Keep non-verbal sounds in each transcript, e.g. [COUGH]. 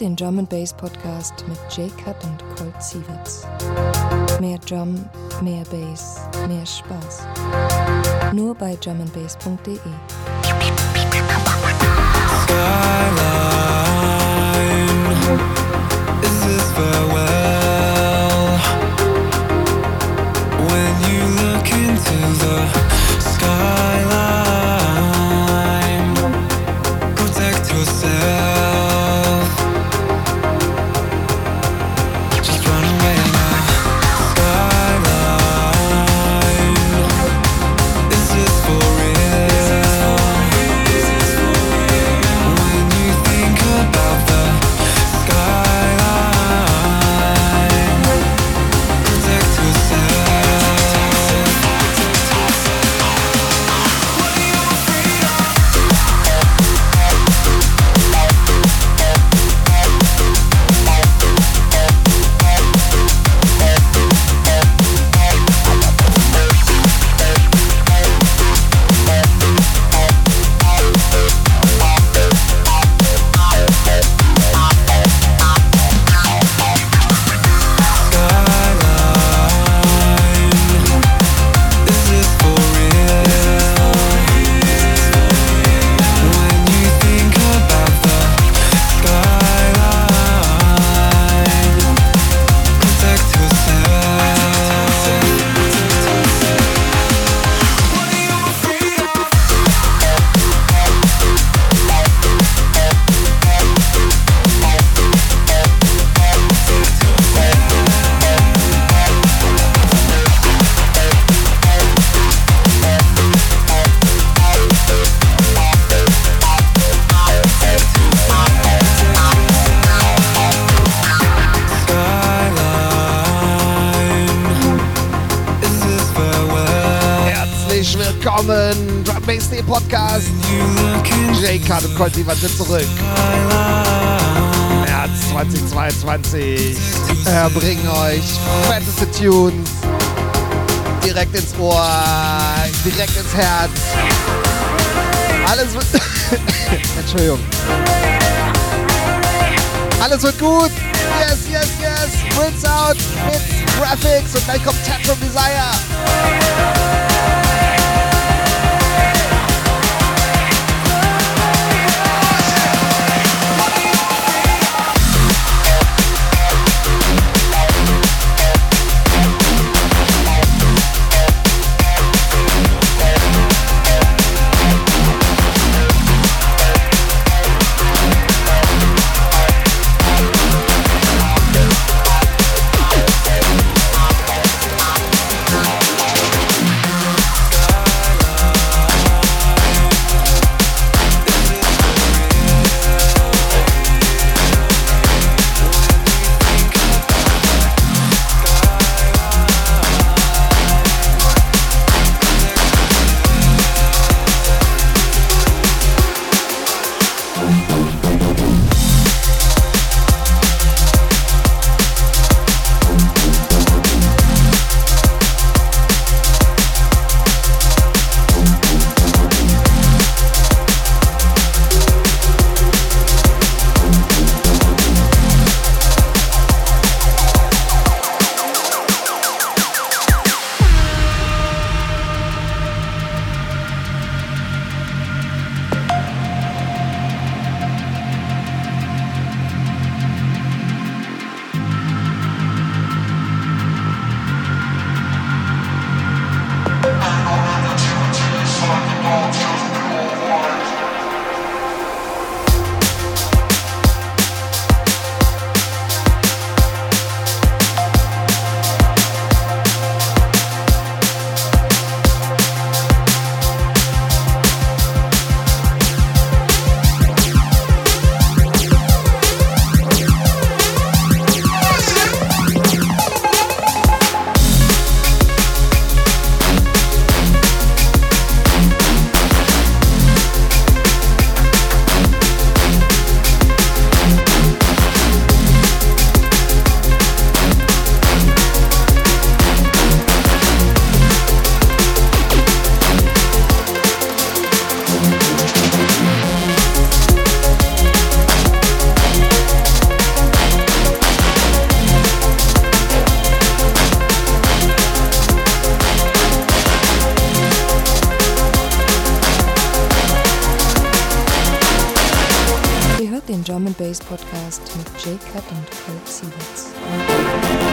den Drum Bass Podcast mit J-Cut und Colt Sieverts. Mehr Drum, mehr Bass, mehr Spaß. Nur bei drumandbass.de. Is this farewell? When you look into the Sievert sind zurück. März 2022. Wir bringen euch fetteste Tunes direkt ins Ohr, direkt ins Herz. Alles wird. [LAUGHS] Entschuldigung. Alles wird gut. Yes, yes, yes. Prince out mit Graphics und gleich kommt Tantrum Desire. Podcast mit Jaycut und Kolt Siewerts.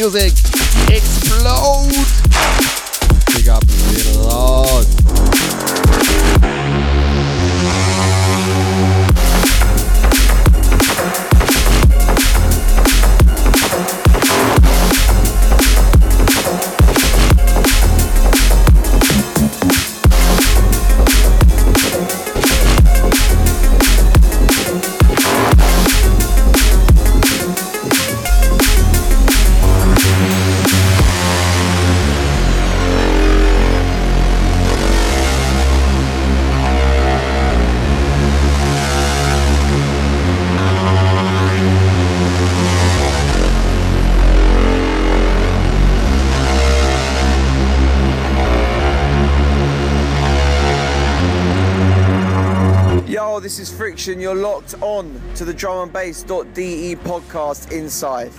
music. Explode! Big up, little loud. Nation, you're locked on to the Drum and Bass.de podcast inside.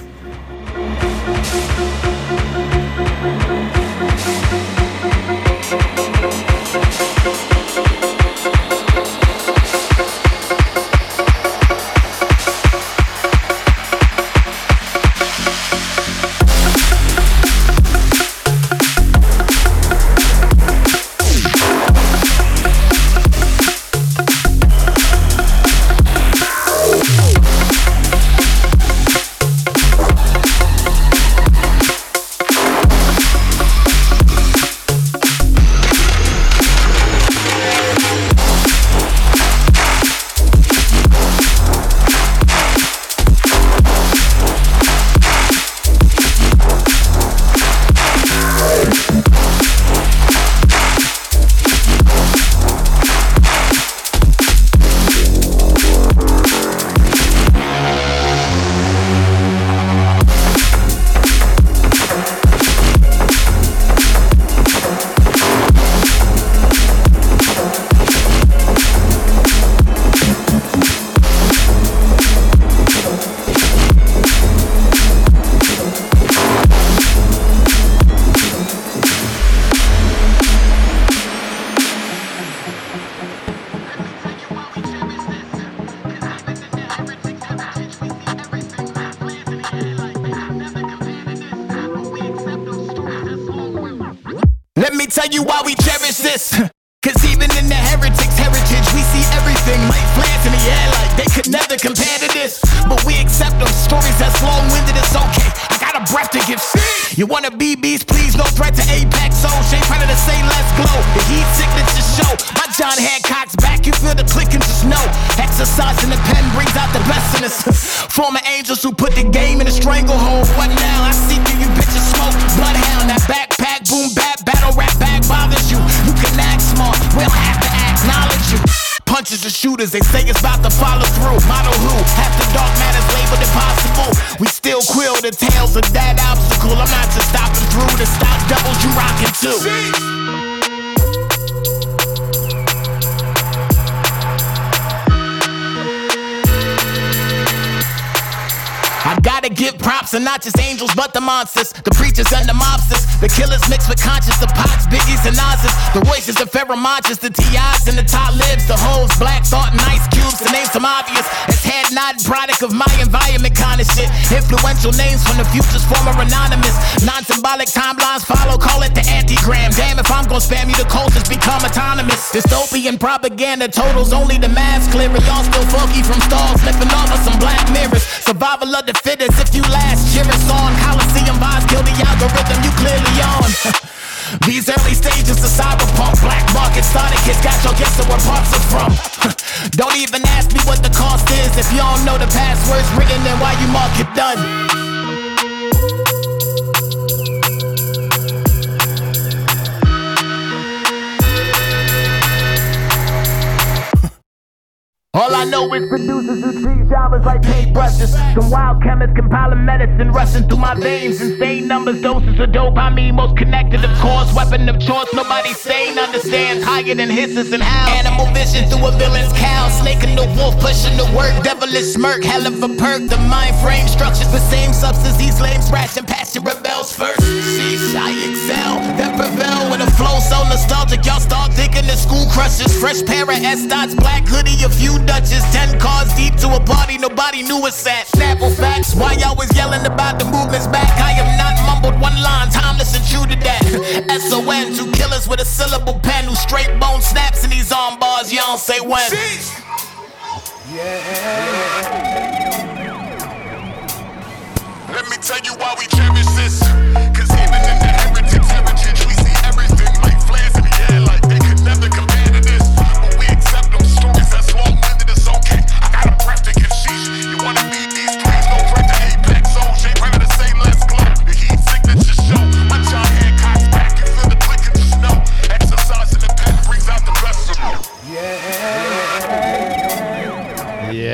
You why we cherish this. [LAUGHS] Cause even in the heretics heritage, we see everything like flares in the air, like they could never compare to this. But we accept them stories that's long winded, it's okay. I got a breath to give. You wanna be beast, please, no threat to Apex Zone. Shane to say let's glow. The heat signature show. My John Hancock's back, you feel the click and just know. Exercise in the pen brings out the best in us. [LAUGHS] Former angels who put the game in a stranglehold. What now? I see through you bitches smoke. Bloodhound, that backpack, Punches and shooters, they say it's about to follow through. Model who? Half the dark matters labeled impossible. We still quill the tales of that obstacle. I'm not just stopping through the stock doubles you rockin' too. I gotta give props and not just angels, but the monsters, the preachers and the mobsters, the killers mixed with conscious, the pots, biggies and Oz's, the voices of Pharoahe Monches, the TIs and the top lives, the hoes, black thought and ice cubes, to name some obvious. It's head nodding product of my environment kind of shit. Influential names from the future's former anonymous. Non-symbolic timelines follow, call it the antigram. Damn, if I'm gonna spam you, the cultures become autonomous. Dystopian propaganda totals only the mass clear. Y'all still funky from stalls, flipping off of some black mirrors. Survival of the fittest if you last. Cheer us on. Coliseum vibes, kill the algorithm you clearly on. [LAUGHS] These early stages of cyberpunk, black market started kids got your guess of where parts are from. [LAUGHS] don't even ask me what the cost is if you don't know the passwords written and why you mark it done. All I know is producers who treat genres like paintbrushes. Some wild chemists compiling medicine rushing through my veins. Insane numbers, doses of dope. I mean, most connected, of course. Weapon of choice, nobody sane understands. Higher than hisses and howls. Animal vision through a villain's cowl. Snake and the wolf pushing the work. Devilish smirk, hell of a perk. The mind frame structures the same substance. These lames and passion rebels first. Sheesh, I excel, that prevail with a flow so nostalgic. Y'all start thinking the school crushes. Fresh pair of S dots, black hoodie, a few Dutches, ten cars deep to a party nobody knew us at. Snapple facts, why y'all was yelling about the movements back? I am not mumbled one line, timeless and true to that. SON, two killers with a syllable pen who straight bone snaps in these arm bars, y'all say when. Yeah. Let me tell you why we cherish this.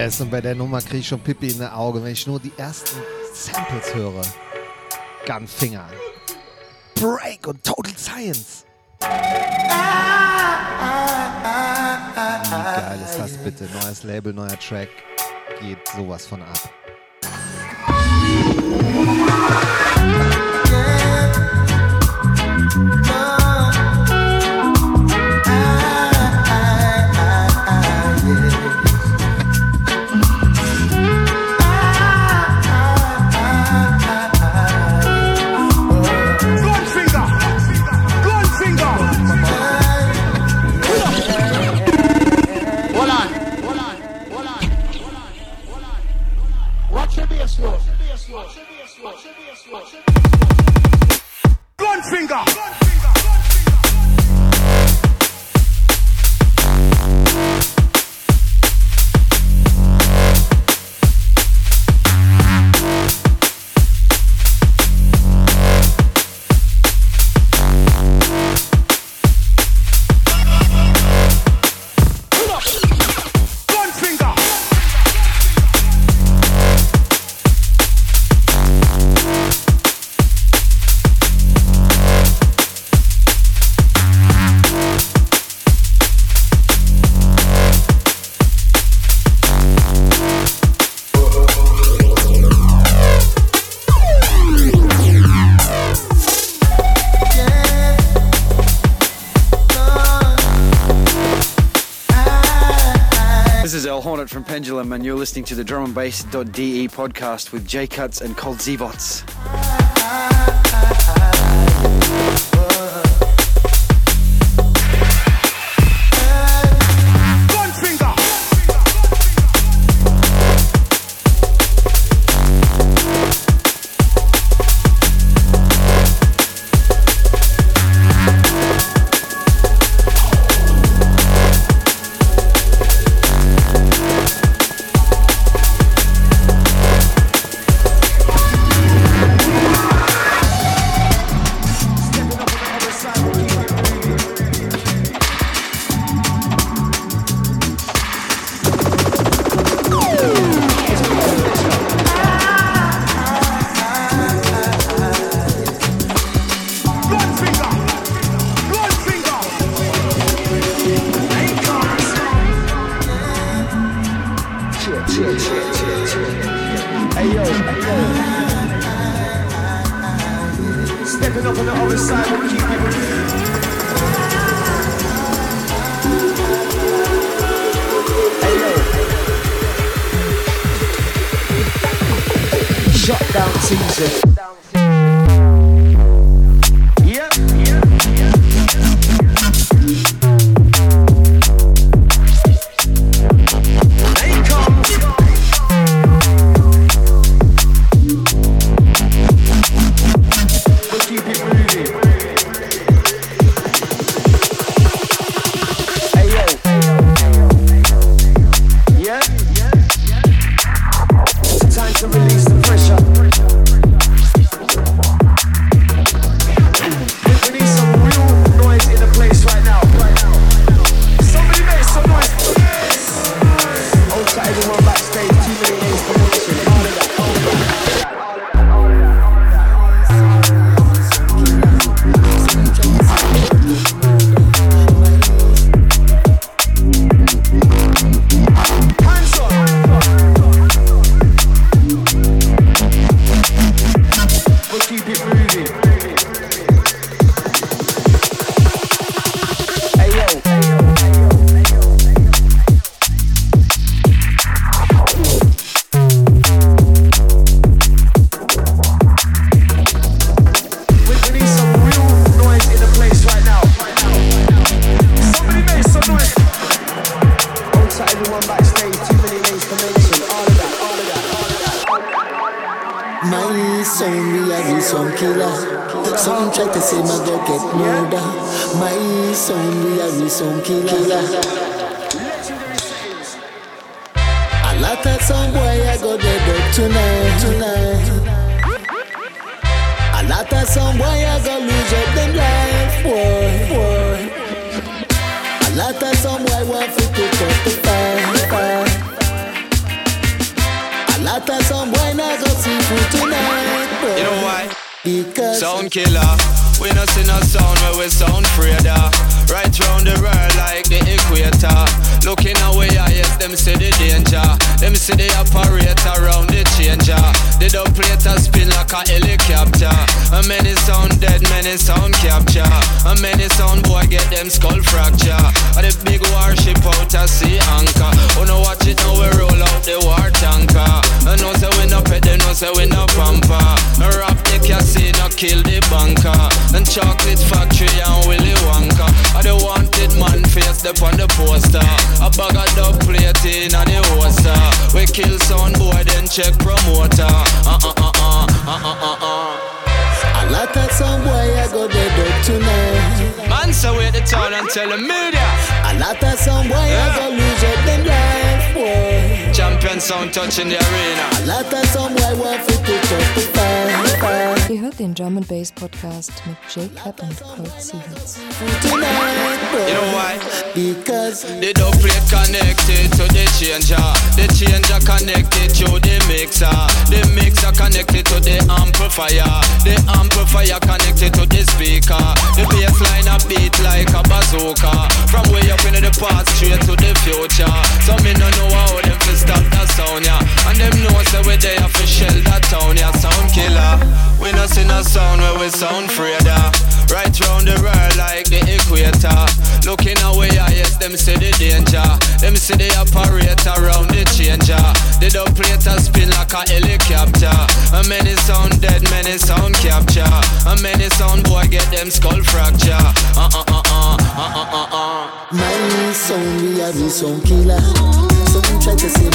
Yes, und bei der Nummer kriege ich schon Pippi in die Augen, wenn ich nur die ersten Samples höre. Gunfinger. Break und Total Science. Wie geil ist das bitte? Neues Label, neuer Track. Geht sowas von ab. Hold finger. To the Drum and Bass.de podcast with J Cuts and Kolt Siewerts. To everyone backstage, too many names to mention. All of that, all of that, all of that. My son, we are the son killer. Some try to say my go get murder. My son, we are the son killer. Lot of some boy I go dead up tonight, tonight. A lot of some boy I go lose up them life, boy, boy. A lot of some boy want to pick up the A lot of some boy not go see food tonight, boy. You know why? Because Sound killer. We not see no sound where we sound afraid Right round the world like the equator. Looking away, yes, them see the danger. Them see the operator around the changer. The dub plate a spin like a helicopter. And many sound dead, many sound capture. And many sound boy get them skull fracture. And the big warship out a sea anchor. Oh no, watch it now we roll out the war tanker. And no say we no pet, them no say we no pamper. No rap the casino, kill the banker. And chocolate factory and Willy Wonka. I the wanted man face up on the poster. A bag of dub plate in a the holster. We kill sound boy then check promoter. Uh uh uh uh uh uh uh uh. a lot of some boy I go dead up tonight. Man, so wait the town and tell the media. A lot of some boy I go lose up them. Champion sound touching the arena. A lot of some boy want to pick up the fire, fire. Ihr hört den Drum and Bass Podcast mit Jaycut und Kolt Siewerts. You know why? Because The dub plate connected to the changer. The changer connected to the mixer. The mixer connected to the amplifier. The amplifier connected to the speaker. The bass line a beat like a bazooka. From way up into the past straight to the future. So me no know how them fi stop that sound yeah. And them know say we there fi shell that town yeah. Sound killer. We no see no sound where we sound afraid Right round the world like the equator. Looking away, I yes, them see the danger. Them see the operator around the changer. The dub plate a spin like a helicopter. And many sound dead, many sound capture. And many sound boy get them skull fracture. Uh uh uh uh uh uh uh uh. my son, we are the son killer. Some try to say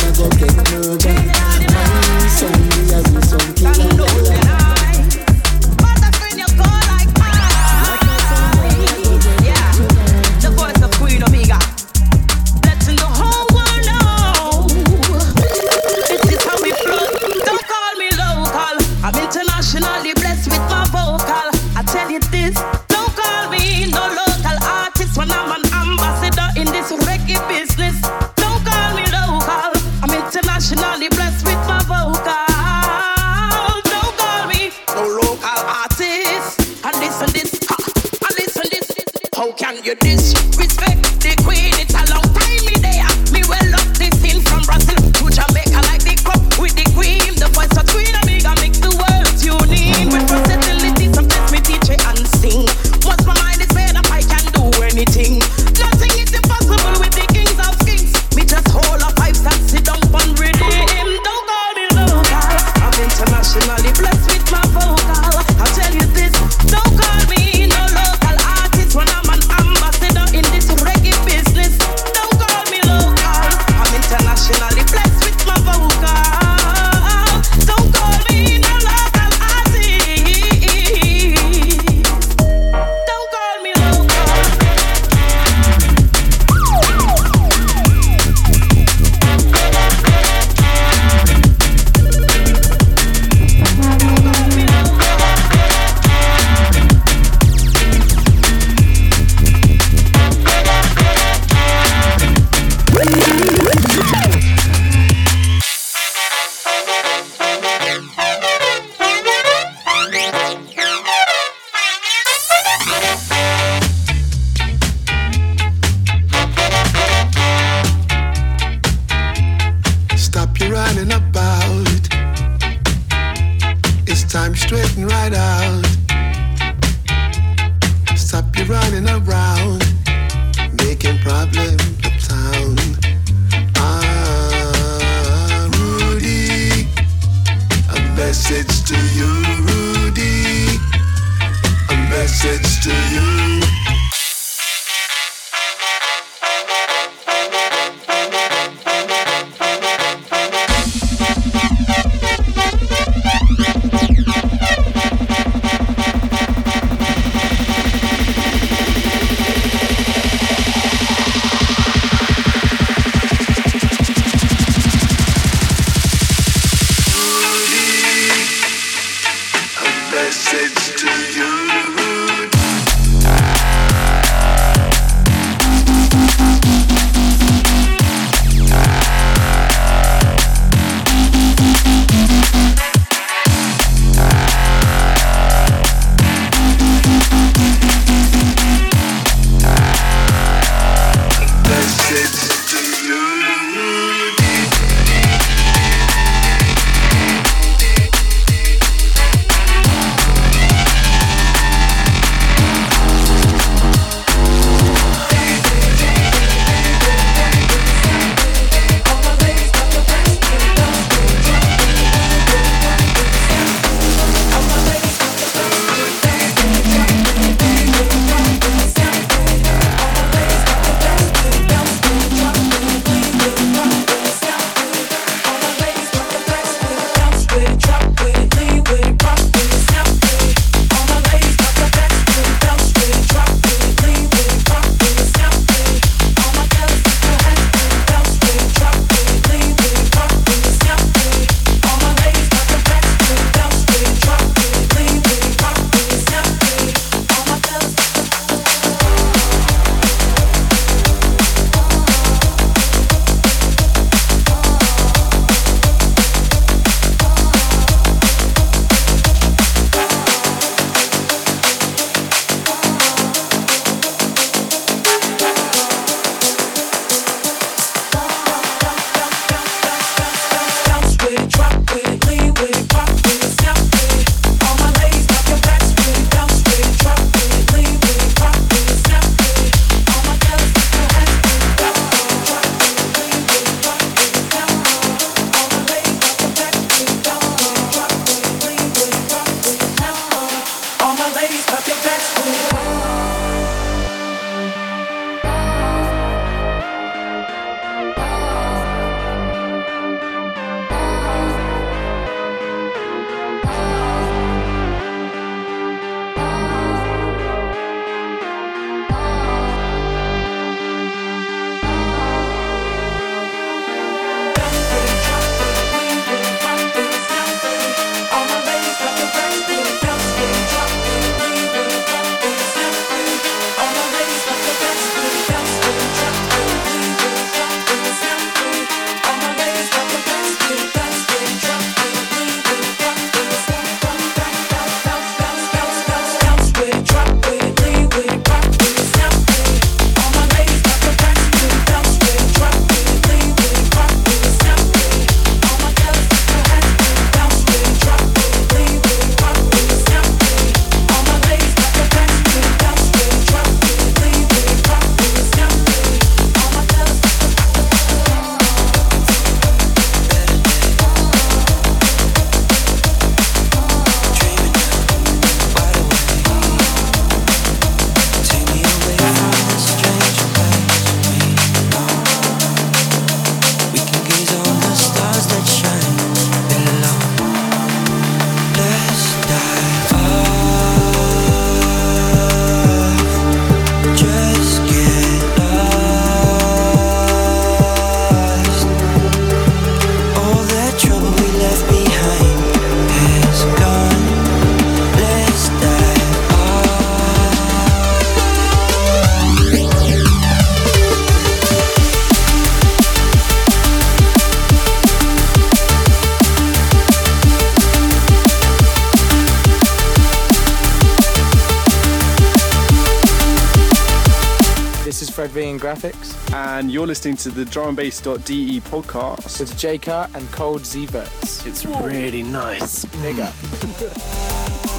listening to the drumandbass.de podcast with Jaycut and Kolt Siewerts. It's really nice. [LAUGHS] Big up.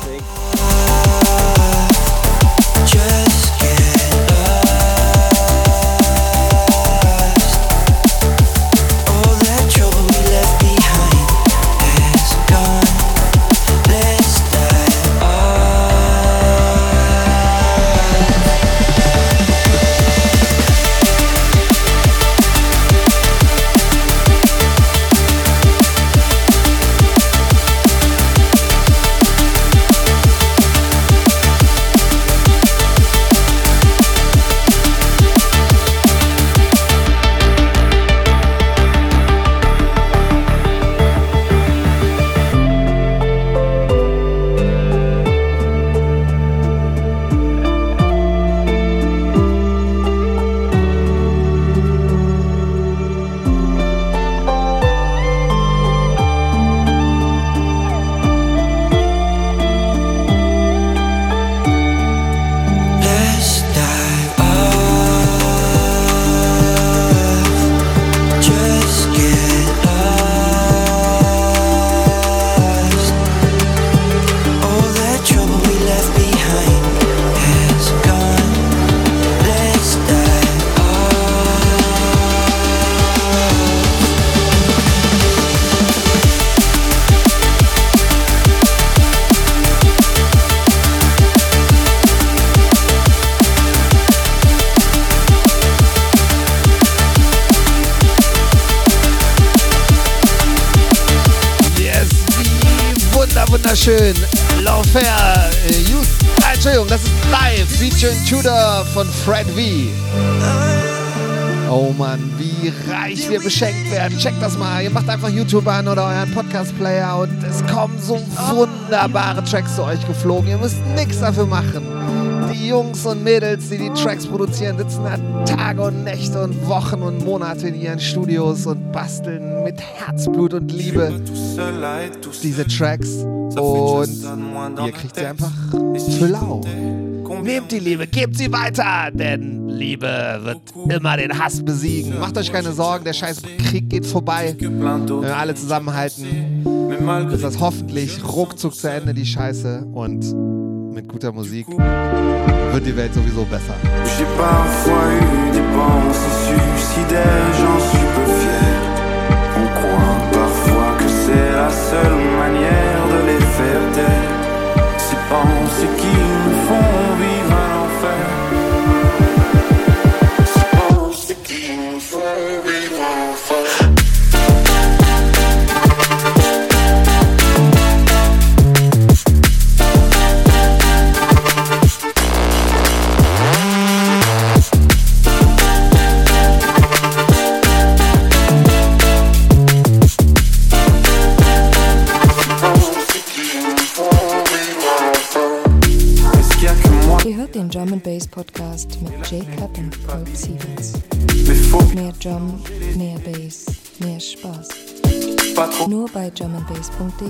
Big. Beschenkt werden. Checkt das mal. Ihr macht einfach YouTube an oder euren Podcast-Player und es kommen so wunderbare Tracks zu euch geflogen. Ihr müsst nichts dafür machen. Die Jungs und Mädels, die die Tracks produzieren, sitzen da Tage und Nächte und Wochen und Monate in ihren Studios und basteln mit Herzblut und Liebe diese Tracks. Und ihr kriegt sie einfach für lau. Nehmt die Liebe, gebt sie weiter, denn Liebe wird immer den Hass besiegen. Macht euch keine Sorgen, der scheiß Krieg geht vorbei. Wenn wir alle zusammenhalten, ist das hoffentlich ruckzuck zu Ende, die Scheiße. Und mit guter Musik wird die Welt sowieso besser. J'ai parfois eu des pensées suicidaires, j'en suis peu fier. On croit parfois que c'est la seule manière de les faire taire. Ces qui nous font vivre Sievers. Mehr Drum, mehr Bass, mehr Spaß. Nur bei drumandbass.de.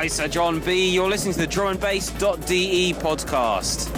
Tag, Sir John B. You're listening to the drumandbass.de podcast.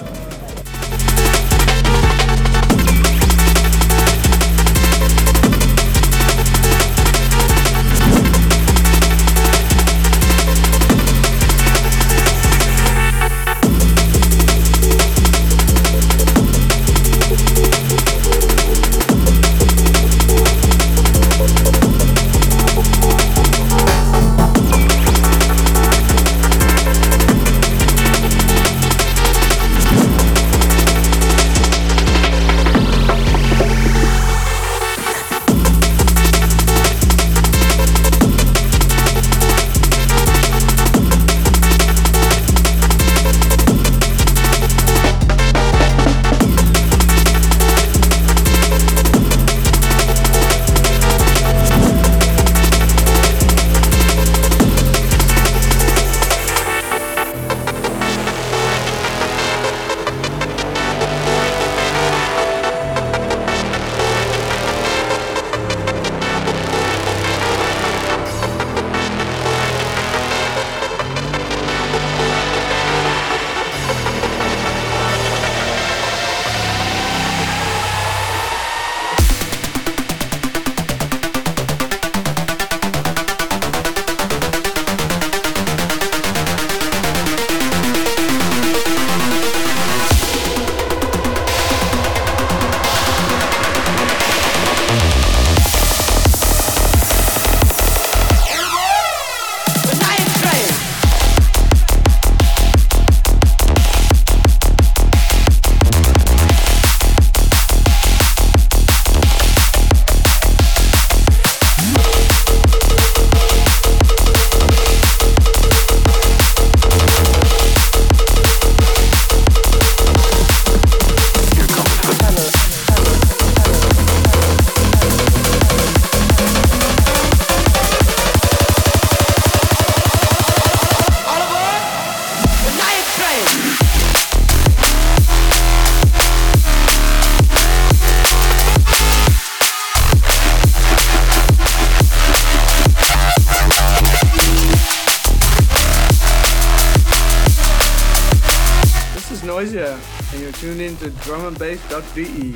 drumandbass.de.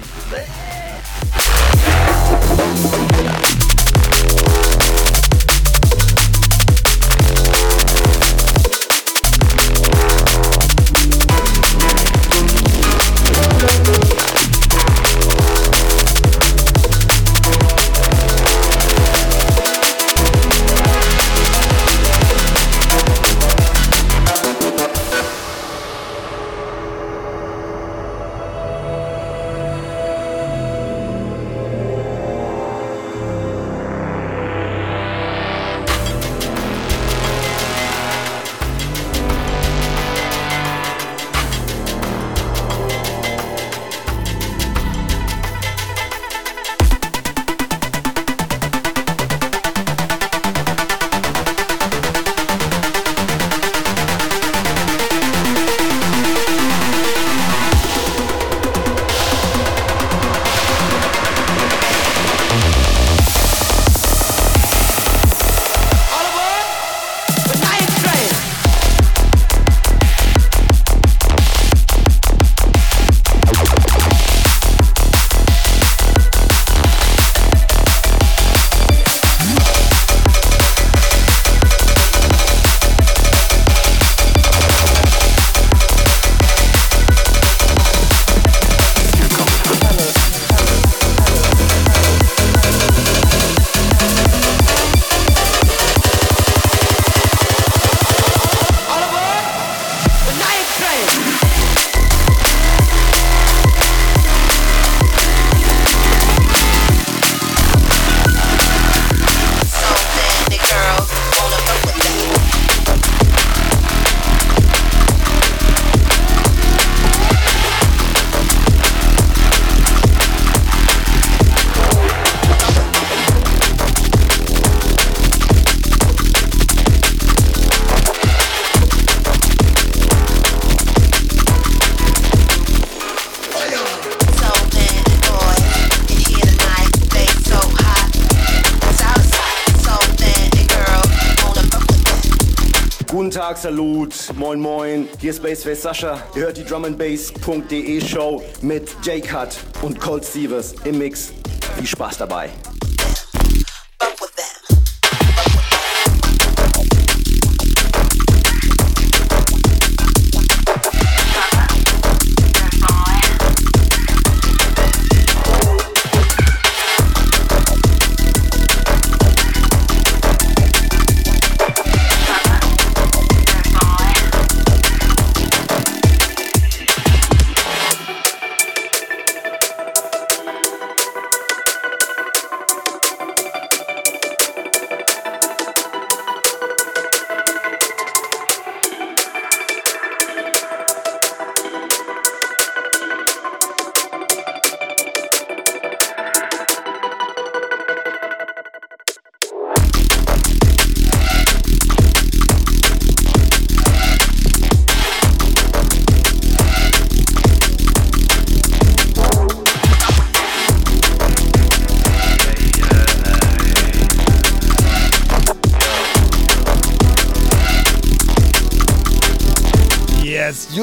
Tag, Salut, moin moin, hier ist Bassface Sascha. Ihr hört die drumandbass.de Show mit J-Cut und Cold Stevens im Mix. Viel Spaß dabei.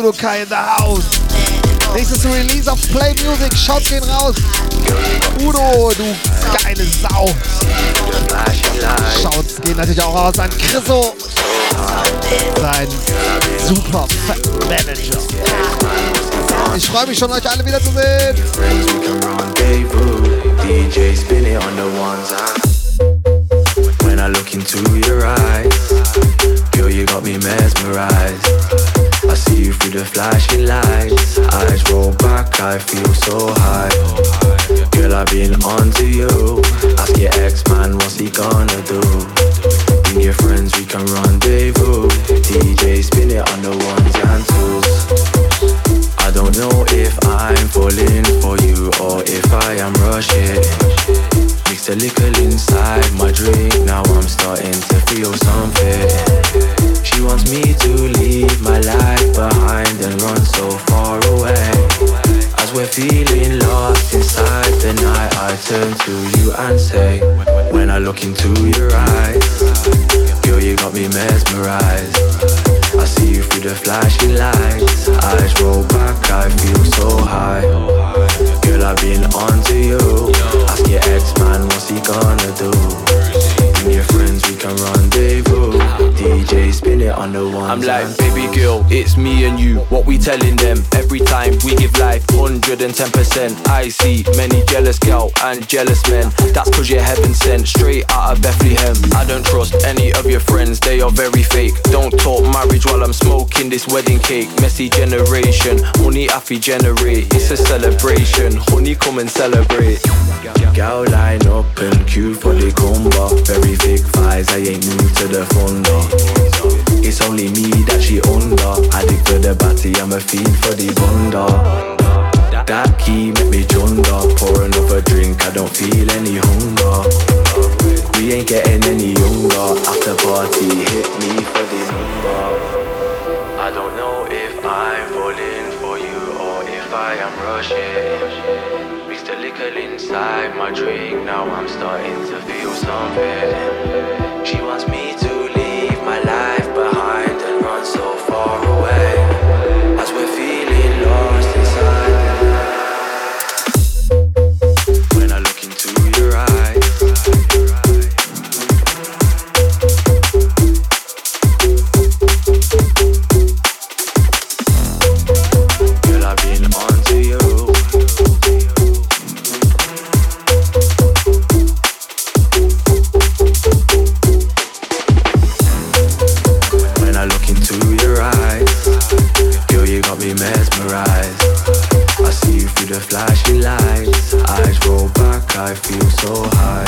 Judokai in the house. Nächstes Release auf Play Music. Schaut gehen raus. Udo, du geile Sau. Schaut's gehen natürlich auch raus an Chriso. Sein super Manager. Ich freue mich schon, euch alle wieder zu sehen. DJ spin on the ones When I look into your I feel What we telling them every time we give life 110%. I see many jealous gal and jealous men. That's cause you're heaven sent straight out of Bethlehem. I don't trust any of your friends, they are very fake. Don't talk marriage while I'm smoking this wedding cake. Messy generation, money affy generate. It's a celebration, honey, come and celebrate. Gal line up and queue for the combo. Very thick thighs, I ain't new to the thunder. It's only me that she under. Addict for the batty, I'm a fiend for the bunda. That key make me junder. Pour another drink, I don't feel any hunger. We ain't getting any younger. After party, hit me for the number. I don't know if I'm falling for you or if I am rushing. The liquor inside my drink, now I'm starting to feel something. She wants me to leave my life so far away. I look into your eyes, girl, you got me mesmerized. I see you through the flashing lights. Eyes roll back, I feel so high.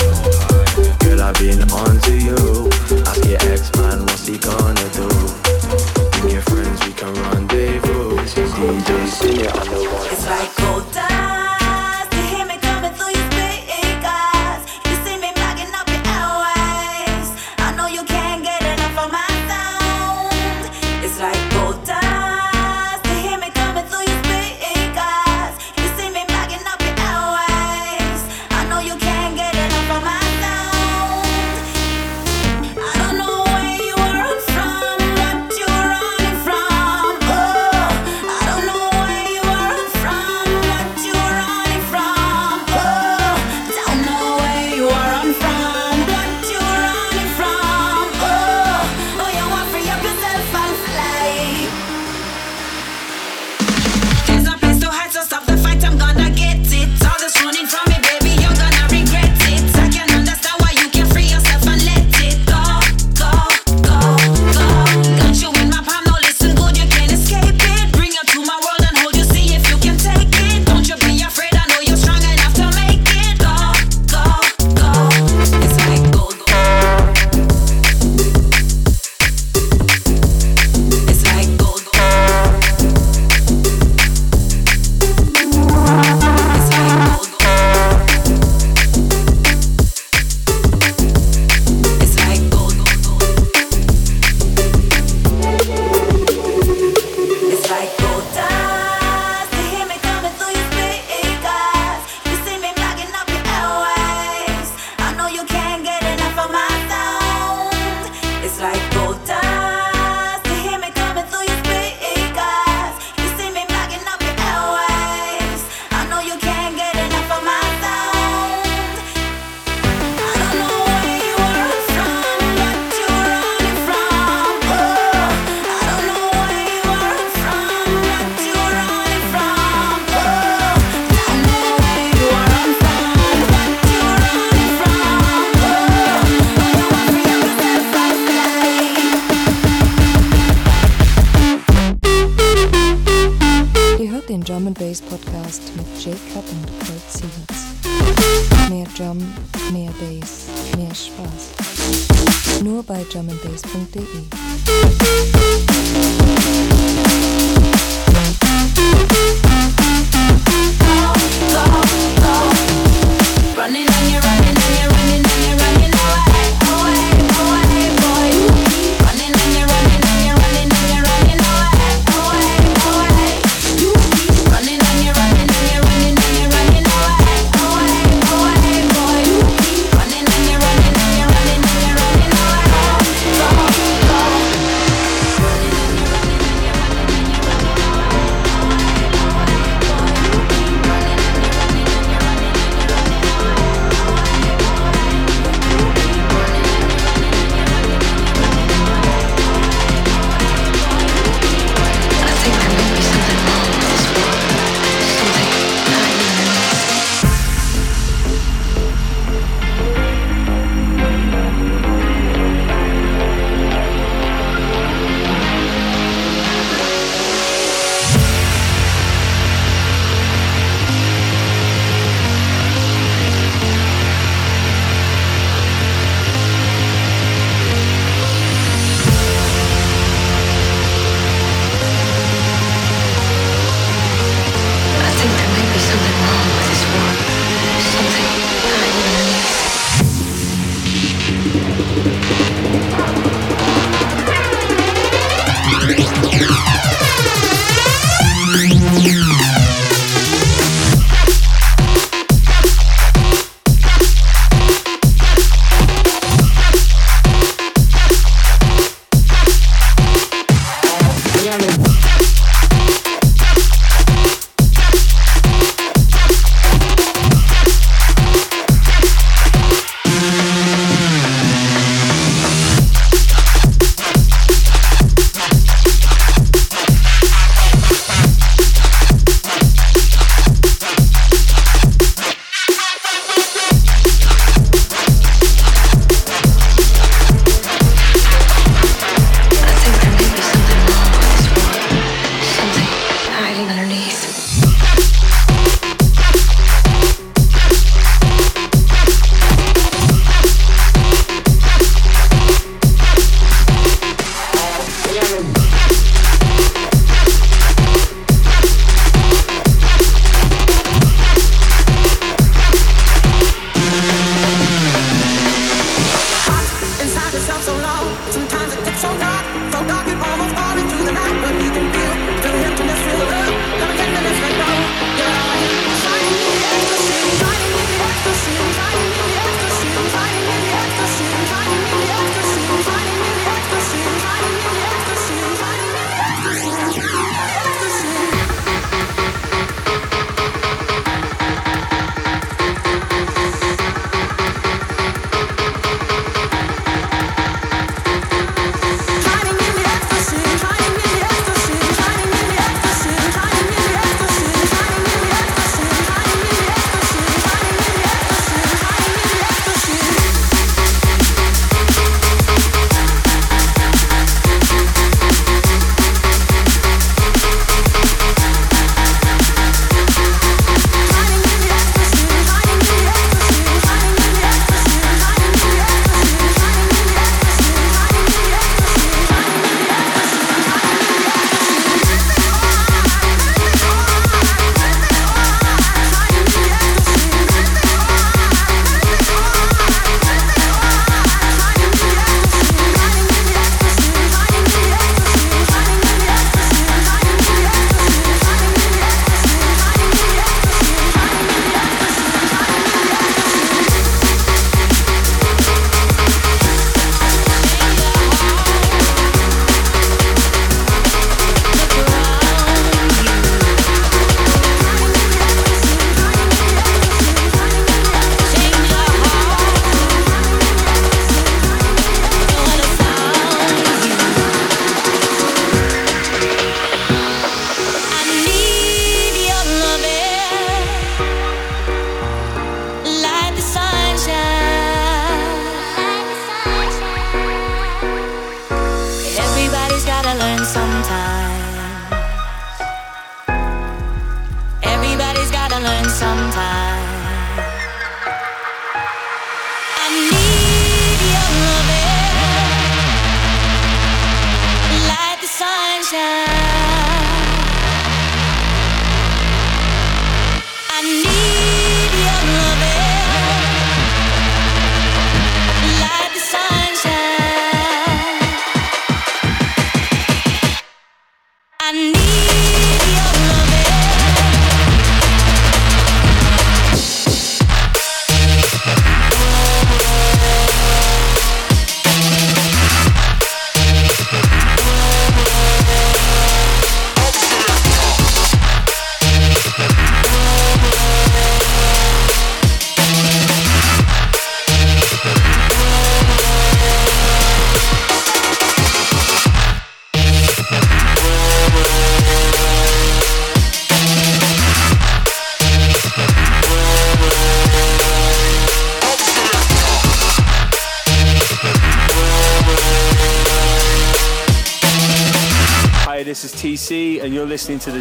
Girl, I've been onto you. Ask your ex man, what's he gonna do? Bring your friends, we can rendezvous. DJ, sing it on the one. Drum and Bass Podcast mit Cup und Colt Sievers. Mehr Drum, mehr Bass, mehr Spaß. Nur bei drumandbass.de. Running and you're underneath. sometimes.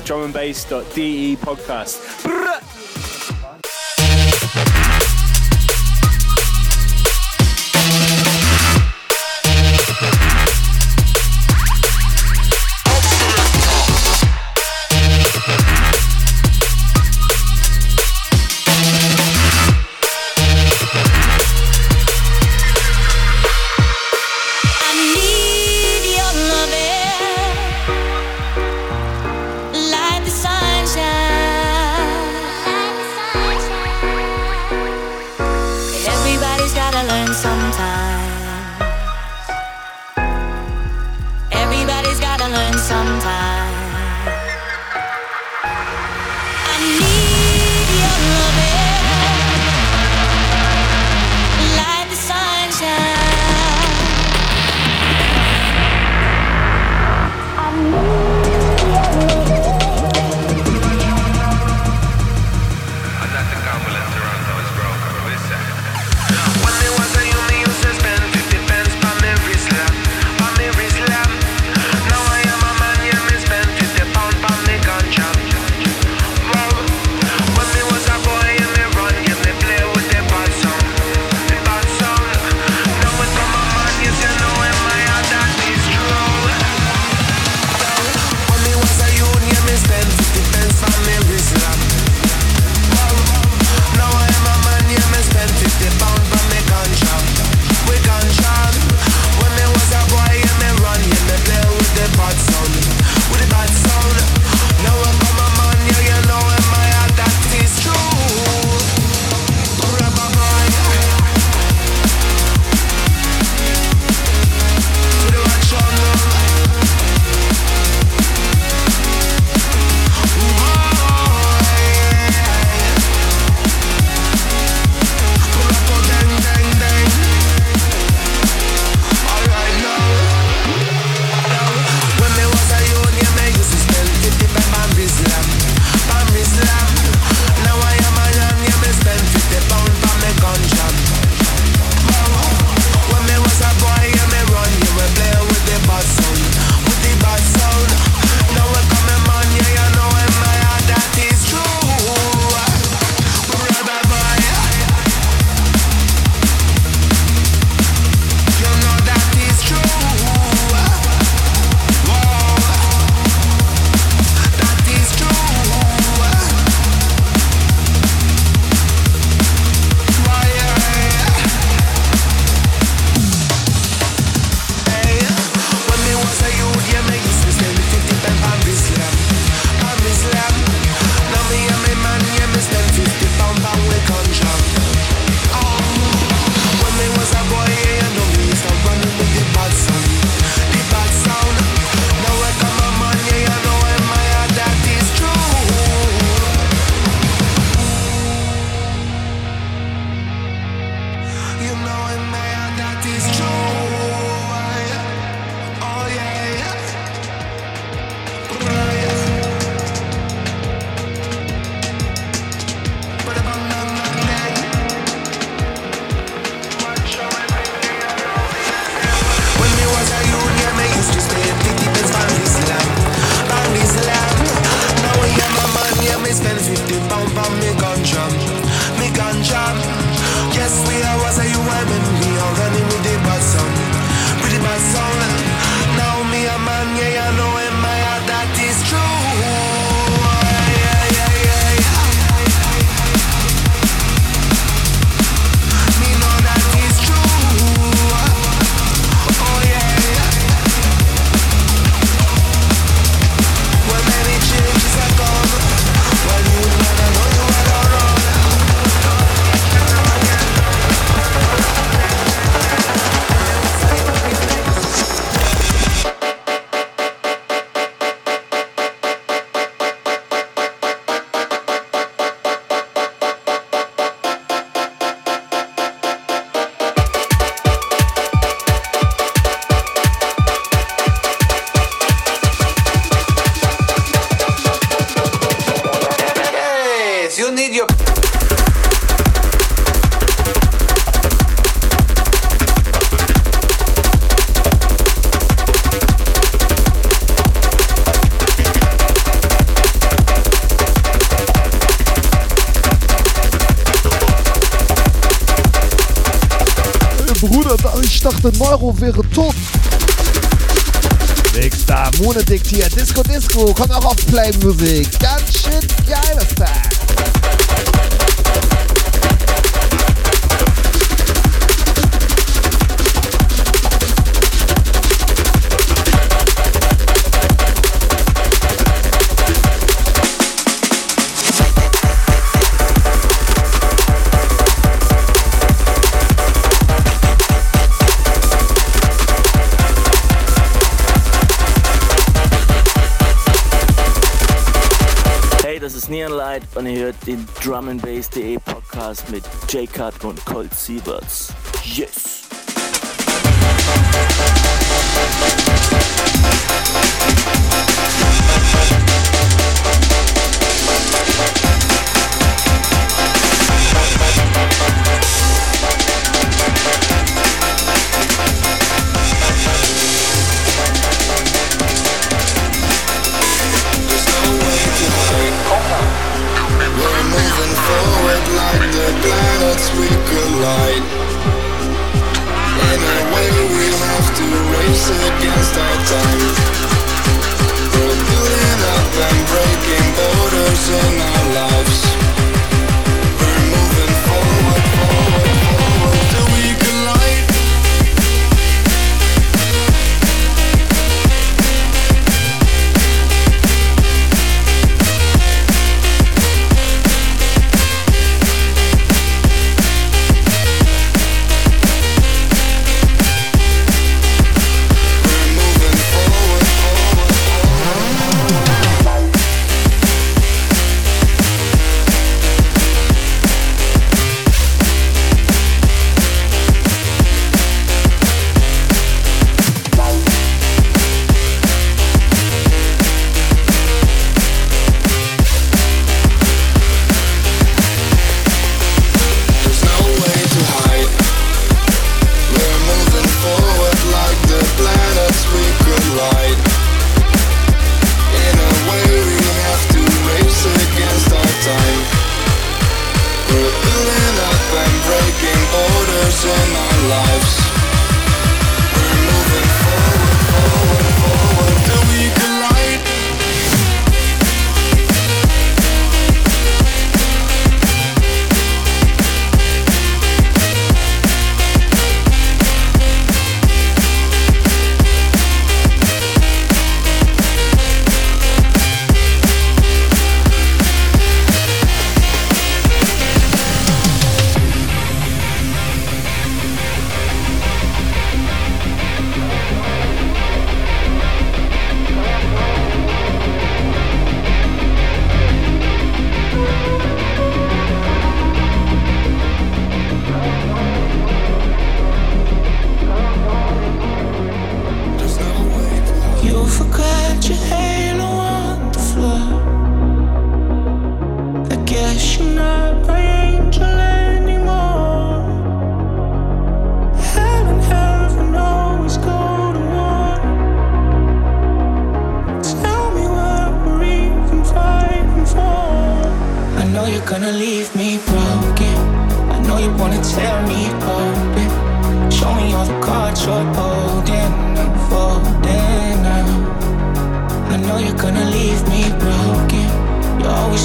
drumandbass.de podcast. Neuro wäre tot. Nächster Monat diktiert. Disco Disco kommt auch auf Play Music. Ganz schön geiles Tag. Und ihr hört den Drum Bass.de Podcast mit J-Cut und Colt Sieverts. Yes! Against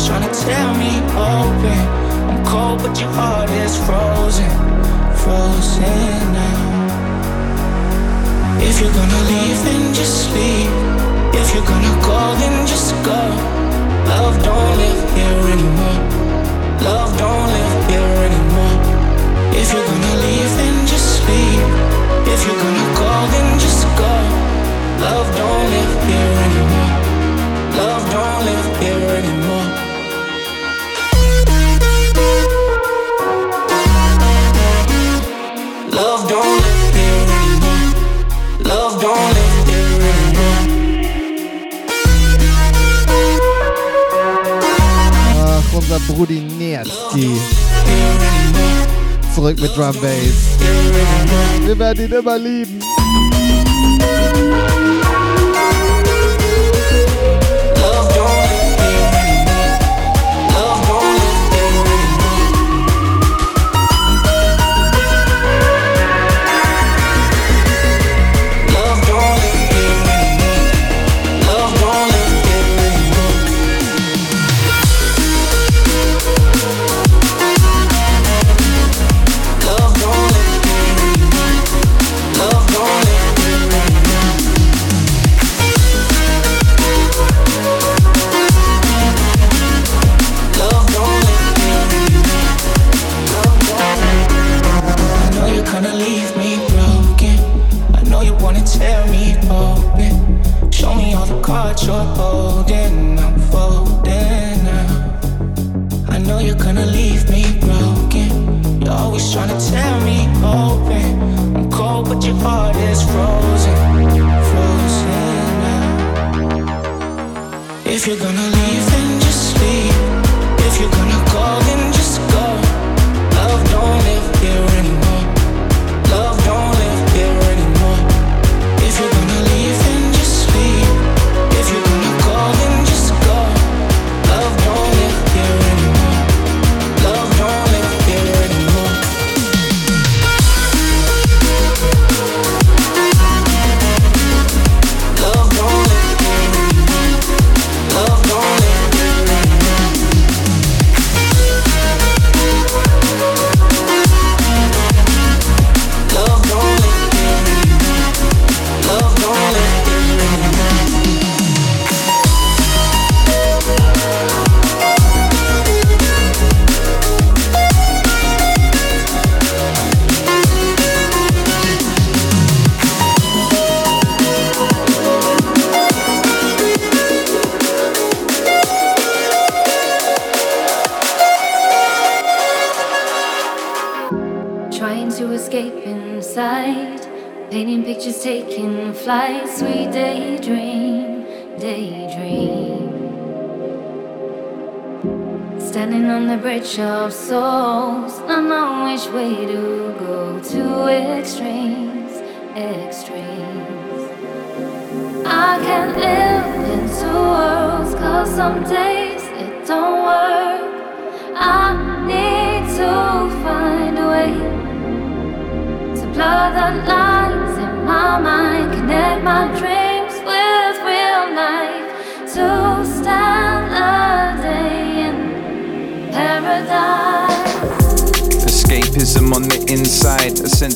trying to tear me open. I'm cold, but your heart is frozen. Frozen now. If you're gonna leave, then just leave. If you're gonna go, then just go. Love don't live here anymore. Love don't live here anymore. If you're gonna leave, then just leave. If you're gonna go, then just go. Love don't live here anymore. Love don't live here anymore. Ach, unser Brudi Nerski. Zurück mit Drum Bass. Wir werden ihn immer lieben.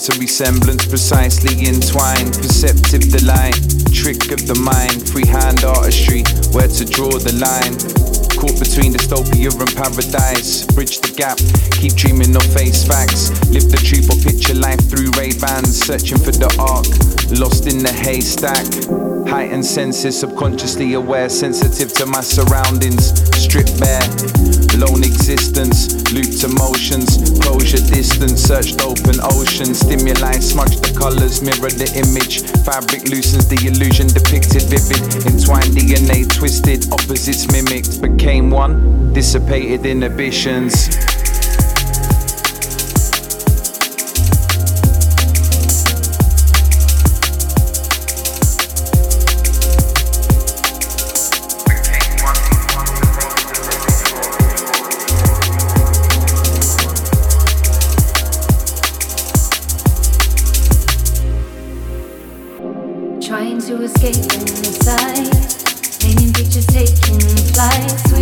A sensory precisely entwined. Perceptive delight, trick of the mind, freehand artistry, where to draw the line. Caught between dystopia and paradise, bridge the gap, keep dreaming of face facts. Live the truth or picture life through Ray Bans, searching for the arc, lost in the haystack. Heightened senses, subconsciously aware, sensitive to my surroundings, stripped bare. Lone existence, looped emotions, closure distance, searched open ocean, stimuli, smudge the colors, mirror the image, fabric loosens the illusion depicted, vivid, entwined DNA twisted, opposites mimicked, became one, dissipated inhibitions. Taking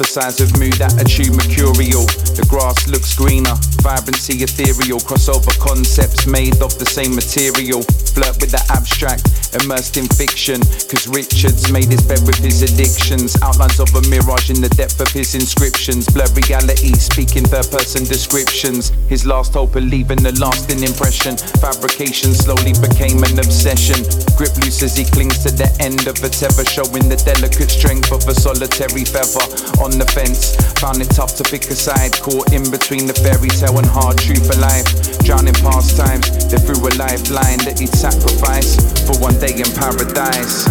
metamorphosize with mood, attitude mercurial. The grass looks greener, vibrancy ethereal, crossover concepts made of the same material. Flirt with the abstract, immersed in fiction. Cause Richards made his bed with his addictions. Outlines of a mirage in the depth of his inscriptions. Blur reality, speaking third person descriptions. His last hope of leaving a lasting impression. Fabrication slowly became an obsession. Grip loose as he clings to the end of a tether, showing the delicate strength of a solitary feather on the fence. Found it tough to pick a side, caught in between the fairy tale and hard truth of life. Drowning past times, they threw a lifeline that he'd sacrifice for one day in paradise.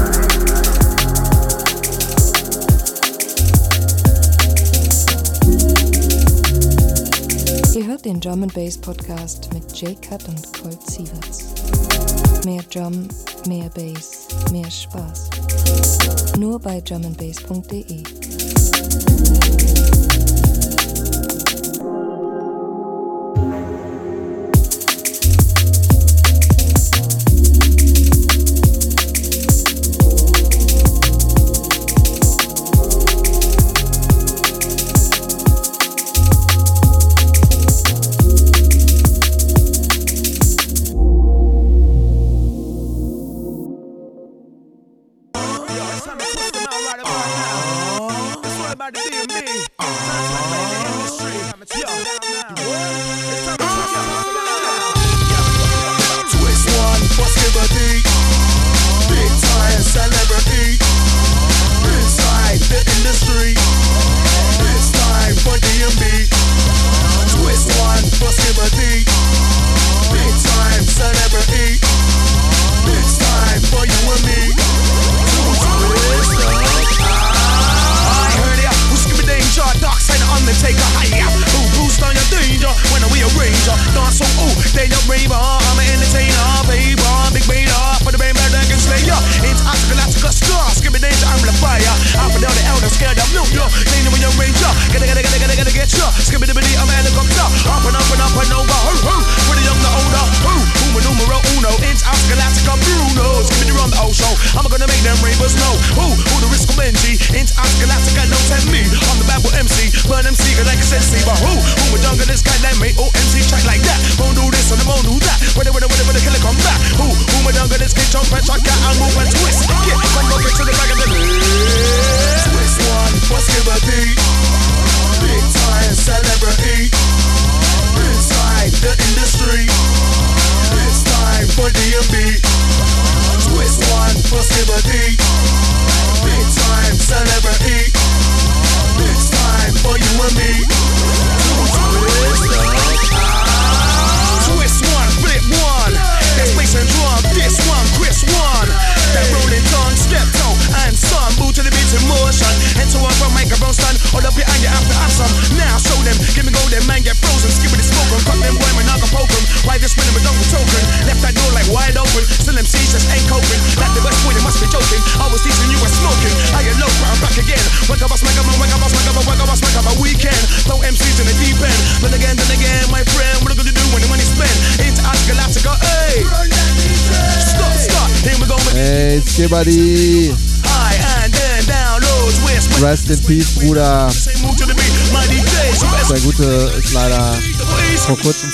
Ihr hört den Drum and Bass Podcast mit Jay Cut und Colt Sieverts. Mehr Drum, mehr Bass, mehr Spaß. Nur bei drumandbass.de. you.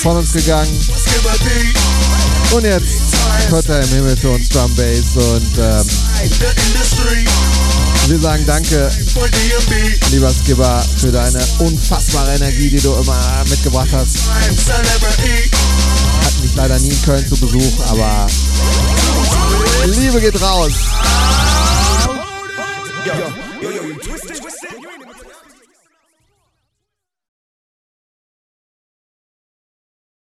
von uns gegangen. Und jetzt Kotter im Himmel für uns Drum Bass und ähm, wir sagen danke, lieber Skipper, für deine unfassbare Energie, die du immer mitgebracht hast. Hatten mich leider nie in Köln zu Besuch, aber Liebe geht raus. Yo, yo, yo,